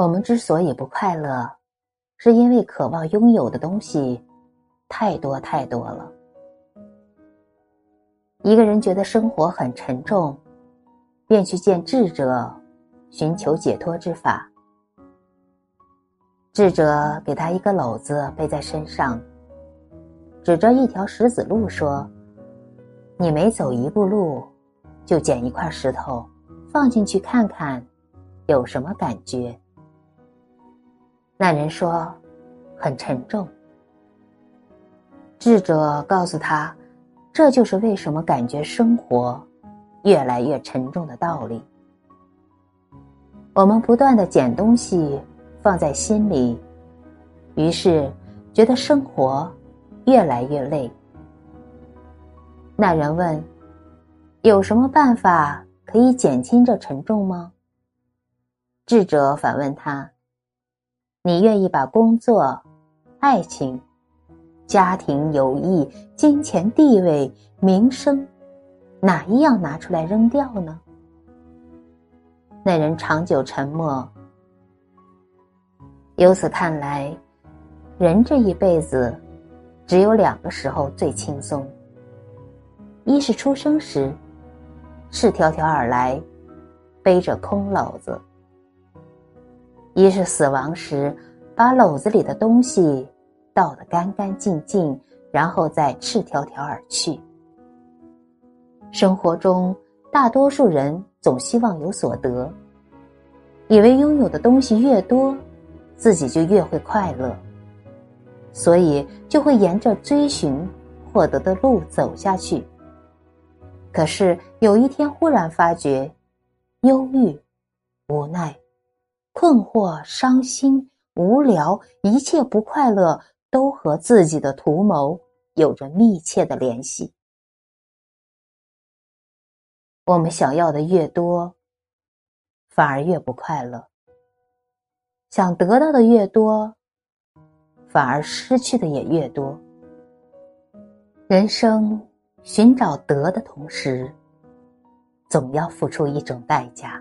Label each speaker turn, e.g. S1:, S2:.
S1: 我们之所以不快乐，是因为渴望拥有的东西太多太多了。一个人觉得生活很沉重，便去见智者，寻求解脱之法。智者给他一个篓子背在身上，指着一条石子路说：“你每走一步路，就捡一块石头，放进去看看，有什么感觉？”那人说：“很沉重。”智者告诉他：“这就是为什么感觉生活越来越沉重的道理。我们不断的捡东西。”放在心里，于是觉得生活越来越累。那人问：“有什么办法可以减轻这沉重吗？”智者反问他：“你愿意把工作、爱情、家庭、友谊、金钱、地位、名声，哪一样拿出来扔掉呢？”那人长久沉默。由此看来，人这一辈子只有两个时候最轻松：一是出生时，赤条条而来，背着空篓子；一是死亡时，把篓子里的东西倒得干干净净，然后再赤条条而去。生活中，大多数人总希望有所得，以为拥有的东西越多。自己就越会快乐，所以就会沿着追寻获得的路走下去。可是有一天忽然发觉，忧郁、无奈、困惑、伤心、无聊，一切不快乐都和自己的图谋有着密切的联系。我们想要的越多，反而越不快乐。想得到的越多，反而失去的也越多。人生寻找得的同时，总要付出一种代价。